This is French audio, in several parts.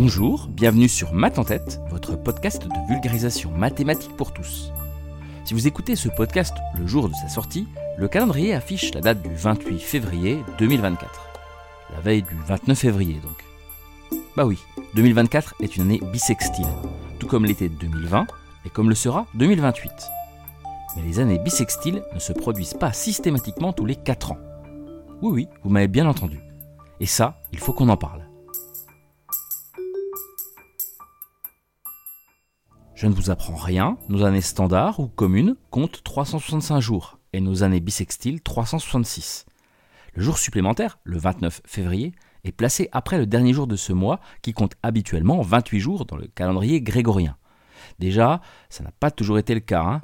Bonjour, bienvenue sur Math en tête, votre podcast de vulgarisation mathématique pour tous. Si vous écoutez ce podcast le jour de sa sortie, le calendrier affiche la date du 28 février 2024. La veille du 29 février donc. Bah oui, 2024 est une année bissextile, tout comme l'était 2020 et comme le sera 2028. Mais les années bissextiles ne se produisent pas systématiquement tous les 4 ans. Oui oui, vous m'avez bien entendu. Et ça, il faut qu'on en parle. Je ne vous apprends rien, nos années standards ou communes comptent 365 jours et nos années bissextiles 366. Le jour supplémentaire, le 29 février, est placé après le dernier jour de ce mois qui compte habituellement 28 jours dans le calendrier grégorien. Déjà, ça n'a pas toujours été le cas. Hein.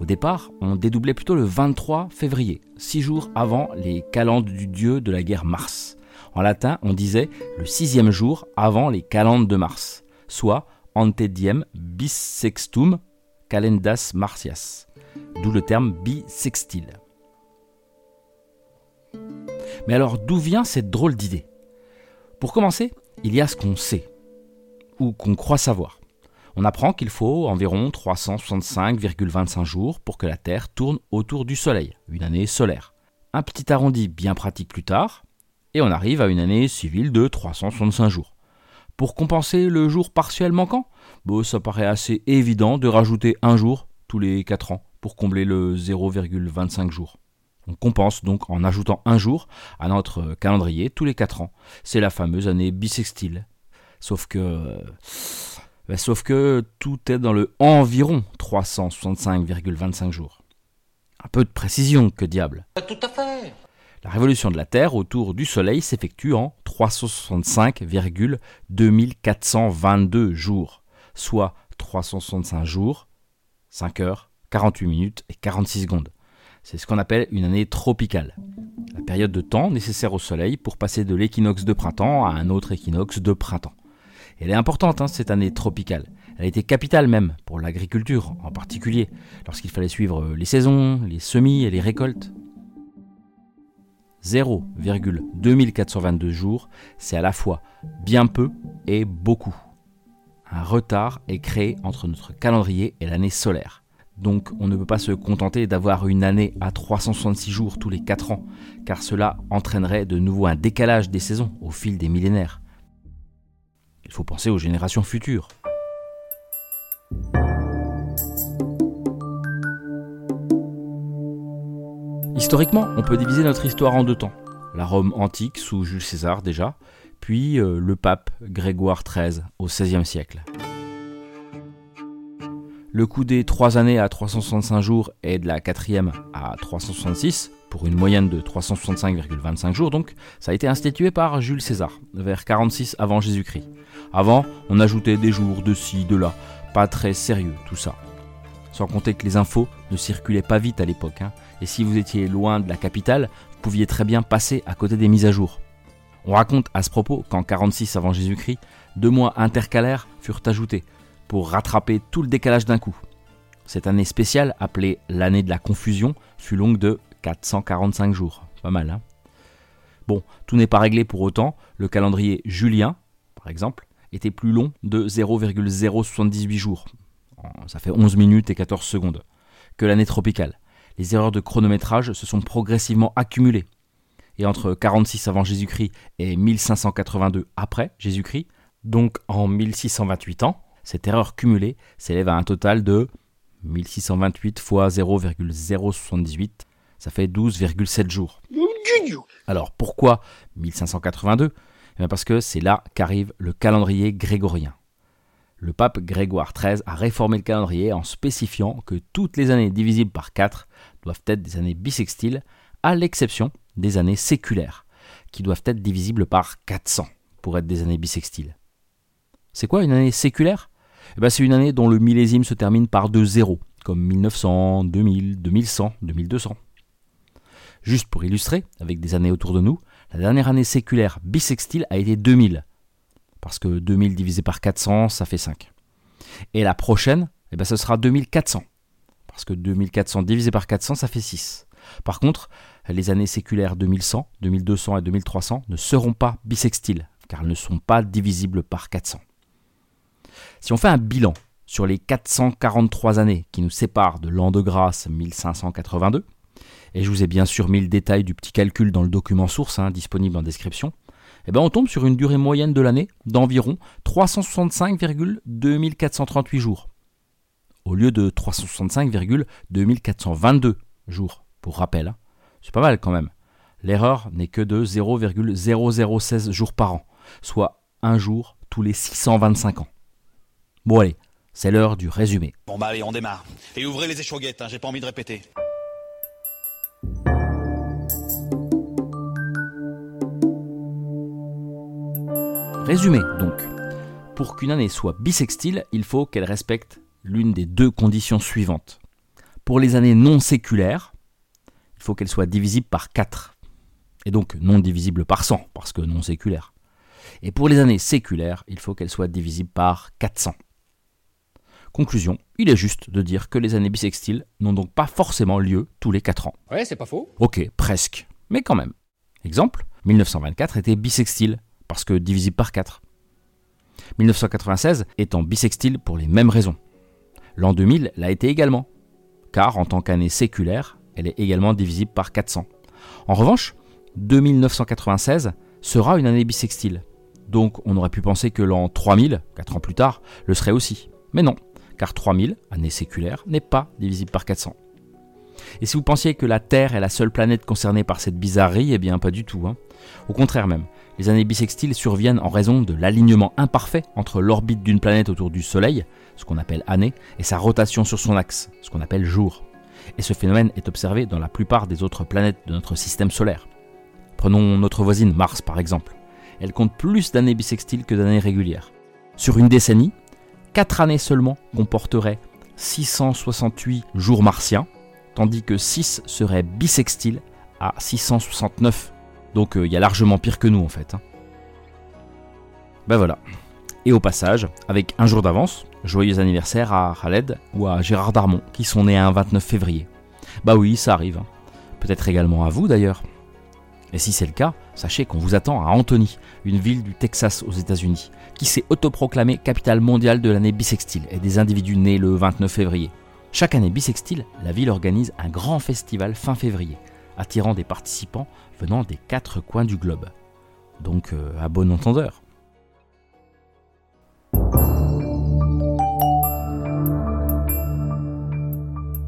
Au départ, on dédoublait plutôt le 23 février, six jours avant les calendes du dieu de la guerre Mars. En latin, on disait le sixième jour avant les calendes de Mars, soit ante bissextum calendas martias, d'où le terme bisextile. Mais alors d'où vient cette drôle d'idée? Pour commencer, il y a ce qu'on sait, ou qu'on croit savoir. On apprend qu'il faut environ 365,25 jours pour que la Terre tourne autour du Soleil, une année solaire. Un petit arrondi bien pratique plus tard, et on arrive à une année civile de 365 jours. Pour compenser le jour partiel manquant, bon, ça paraît assez évident de rajouter un jour tous les 4 ans pour combler le 0,25 jours. On compense donc en ajoutant un jour à notre calendrier tous les 4 ans. C'est la fameuse année bissextile. Sauf que. Ben, sauf que tout est dans le environ 365,25 jours. Un peu de précision, que diable? La révolution de la Terre autour du Soleil s'effectue en 365,2422 jours, soit 365 jours, 5 heures, 48 minutes et 46 secondes. C'est ce qu'on appelle une année tropicale. La période de temps nécessaire au Soleil pour passer de l'équinoxe de printemps à un autre équinoxe de printemps. Elle est importante, hein, cette année tropicale. Elle a été capitale même pour l'agriculture en particulier, lorsqu'il fallait suivre les saisons, les semis et les récoltes. 0,2422 jours, c'est à la fois bien peu et beaucoup. Un retard est créé entre notre calendrier et l'année solaire. Donc on ne peut pas se contenter d'avoir une année à 366 jours tous les 4 ans, car cela entraînerait de nouveau un décalage des saisons au fil des millénaires. Il faut penser aux générations futures. Historiquement, on peut diviser notre histoire en deux temps. La Rome antique sous Jules César déjà, puis euh, le pape Grégoire XIII au XVIe siècle. Le coût des trois années à 365 jours est de la quatrième à 366, pour une moyenne de 365,25 jours donc, ça a été institué par Jules César, vers 46 avant Jésus-Christ. Avant, on ajoutait des jours de ci, de là, pas très sérieux tout ça. Sans compter que les infos ne circulaient pas vite à l'époque. Hein. Et si vous étiez loin de la capitale, vous pouviez très bien passer à côté des mises à jour. On raconte à ce propos qu'en 46 avant Jésus-Christ, deux mois intercalaires furent ajoutés pour rattraper tout le décalage d'un coup. Cette année spéciale, appelée l'année de la confusion, fut longue de 445 jours. Pas mal, hein? Bon, tout n'est pas réglé pour autant. Le calendrier julien, par exemple, était plus long de 0,078 jours ça fait 11 minutes et 14 secondes, que l'année tropicale. Les erreurs de chronométrage se sont progressivement accumulées. Et entre 46 avant Jésus-Christ et 1582 après Jésus-Christ, donc en 1628 ans, cette erreur cumulée s'élève à un total de 1628 fois 0,078, ça fait 12,7 jours. Alors pourquoi 1582 eh Parce que c'est là qu'arrive le calendrier grégorien le pape Grégoire XIII a réformé le calendrier en spécifiant que toutes les années divisibles par 4 doivent être des années bissextiles, à l'exception des années séculaires, qui doivent être divisibles par 400 pour être des années bissextiles. C'est quoi une année séculaire? Eh ben, C'est une année dont le millésime se termine par deux zéros, comme 1900, 2000, 2100, 2200. Juste pour illustrer, avec des années autour de nous, la dernière année séculaire bissextile a été 2000, parce que 2000 divisé par 400, ça fait 5. Et la prochaine, eh ben, ce sera 2400, parce que 2400 divisé par 400, ça fait 6. Par contre, les années séculaires 2100, 2200 et 2300 ne seront pas bissextiles, car elles ne sont pas divisibles par 400. Si on fait un bilan sur les 443 années qui nous séparent de l'an de grâce 1582, et je vous ai bien sûr mis le détail du petit calcul dans le document source hein, disponible en description, eh ben on tombe sur une durée moyenne de l'année d'environ 365,2438 jours, au lieu de 365,2422 jours, pour rappel. Hein. C'est pas mal quand même. L'erreur n'est que de 0,0016 jours par an, soit un jour tous les 625 ans. Bon allez, c'est l'heure du résumé. Bon bah allez, on démarre. Et ouvrez les échauguettes, hein, j'ai pas envie de répéter. Résumé donc. Pour qu'une année soit bissextile, il faut qu'elle respecte l'une des deux conditions suivantes. Pour les années non séculaires, il faut qu'elle soit divisible par 4. Et donc non divisible par 100, parce que non séculaire. Et pour les années séculaires, il faut qu'elle soit divisible par 400. Conclusion, il est juste de dire que les années bissextiles n'ont donc pas forcément lieu tous les 4 ans. Ouais, c'est pas faux. Ok, presque, mais quand même. Exemple, 1924 était bissextile, parce que divisible par 4. 1996 étant bissextile pour les mêmes raisons. L'an 2000 l'a été également, car en tant qu'année séculaire, elle est également divisible par 400. En revanche, 2996 sera une année bissextile. Donc on aurait pu penser que l'an 3000, 4 ans plus tard, le serait aussi. Mais non, car 3000, année séculaire, n'est pas divisible par 400. Et si vous pensiez que la Terre est la seule planète concernée par cette bizarrerie, eh bien pas du tout. Hein. Au contraire même, les années bissextiles surviennent en raison de l'alignement imparfait entre l'orbite d'une planète autour du Soleil, ce qu'on appelle année, et sa rotation sur son axe, ce qu'on appelle jour. Et ce phénomène est observé dans la plupart des autres planètes de notre système solaire. Prenons notre voisine Mars par exemple. Elle compte plus d'années bissextiles que d'années régulières. Sur une décennie, 4 années seulement comporteraient 668 jours martiens, tandis que 6 seraient bissextiles à 669. Donc euh, il y a largement pire que nous en fait. Hein. Ben voilà. Et au passage, avec un jour d'avance, joyeux anniversaire à Khaled ou à Gérard Darmon, qui sont nés un 29 février. Bah oui, ça arrive. Hein. Peut-être également à vous d'ailleurs. Et si c'est le cas, sachez qu'on vous attend à Anthony, une ville du Texas aux États-Unis, qui s'est autoproclamée capitale mondiale de l'année bissextile et des individus nés le 29 février. Chaque année bissextile, la ville organise un grand festival fin février, attirant des participants venant des quatre coins du globe. Donc euh, à bon entendeur.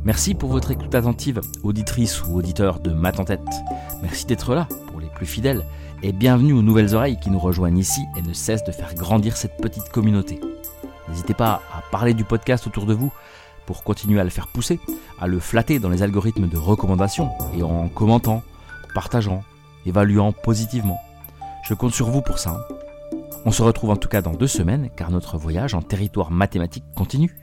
Merci pour votre écoute attentive, auditrice ou auditeur de Mat en tête. Merci d'être là pour les plus fidèles et bienvenue aux nouvelles oreilles qui nous rejoignent ici et ne cessent de faire grandir cette petite communauté. N'hésitez pas à parler du podcast autour de vous pour continuer à le faire pousser, à le flatter dans les algorithmes de recommandation et en commentant, partageant, évaluant positivement. Je compte sur vous pour ça. On se retrouve en tout cas dans deux semaines car notre voyage en territoire mathématique continue.